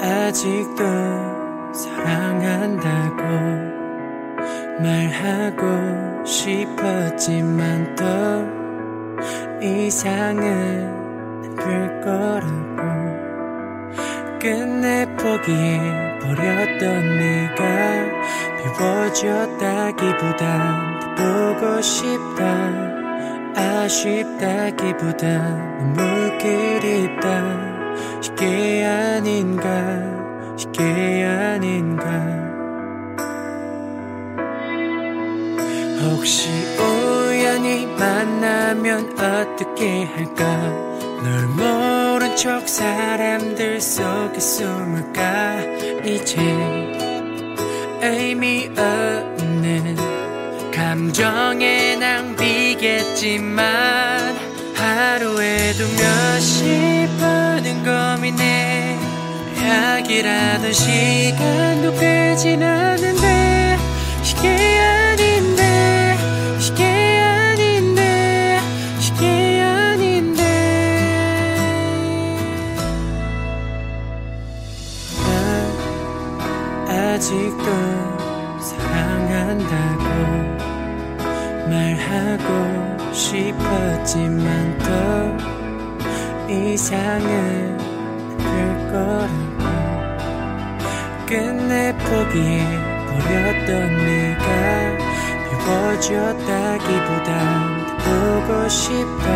아직도 사랑한다고 말하고 싶었지만 또 이상은 될 거라고 끝내 포기해 버렸던 내가 비워졌다기보단 보고 싶다 아쉽다기보단 너무 그립다 이게 아닌가 이게 아닌가. 혹시 우연히 만나면 어떻게 할까? 널 모른 척 사람들 속에 숨을까? 이제 의미 없는 감정의 낭비겠지만 하루에도 몇십 번은 고민해 약이라도 시간도 빼진 않는데 이게 아닌데 이게 아닌데 이게 아닌데. 난 아직도 사랑한다고 말하고 싶었지만 또 이상은 될 거라고. 끝내 포기해 버렸던 내가 비워졌다기보단 보고 싶다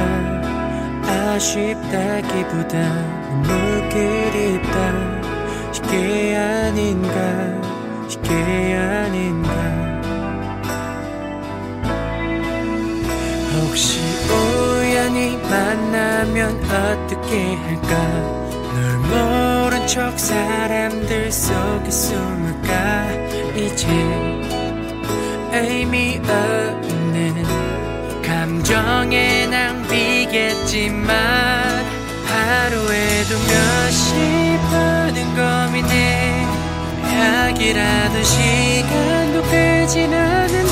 아쉽다기보단 너무 그립다. 이게 아닌가? 이게 만나면 어떻게 할까? 널 모른 척 사람들 속에 숨을까? 이제 의미 없는 감정의 낭비겠지만 하루에도 몇십 번은 고민해. 약이라도 시간도 빼진 않는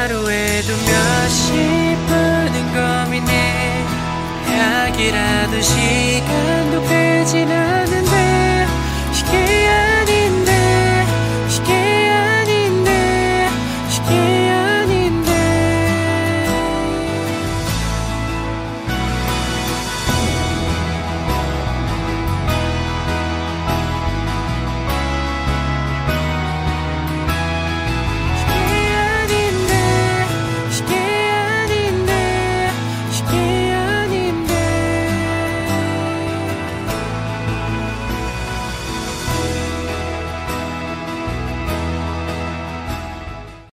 하루에도 몇십 번은 고민해. 약이라도 시간도 않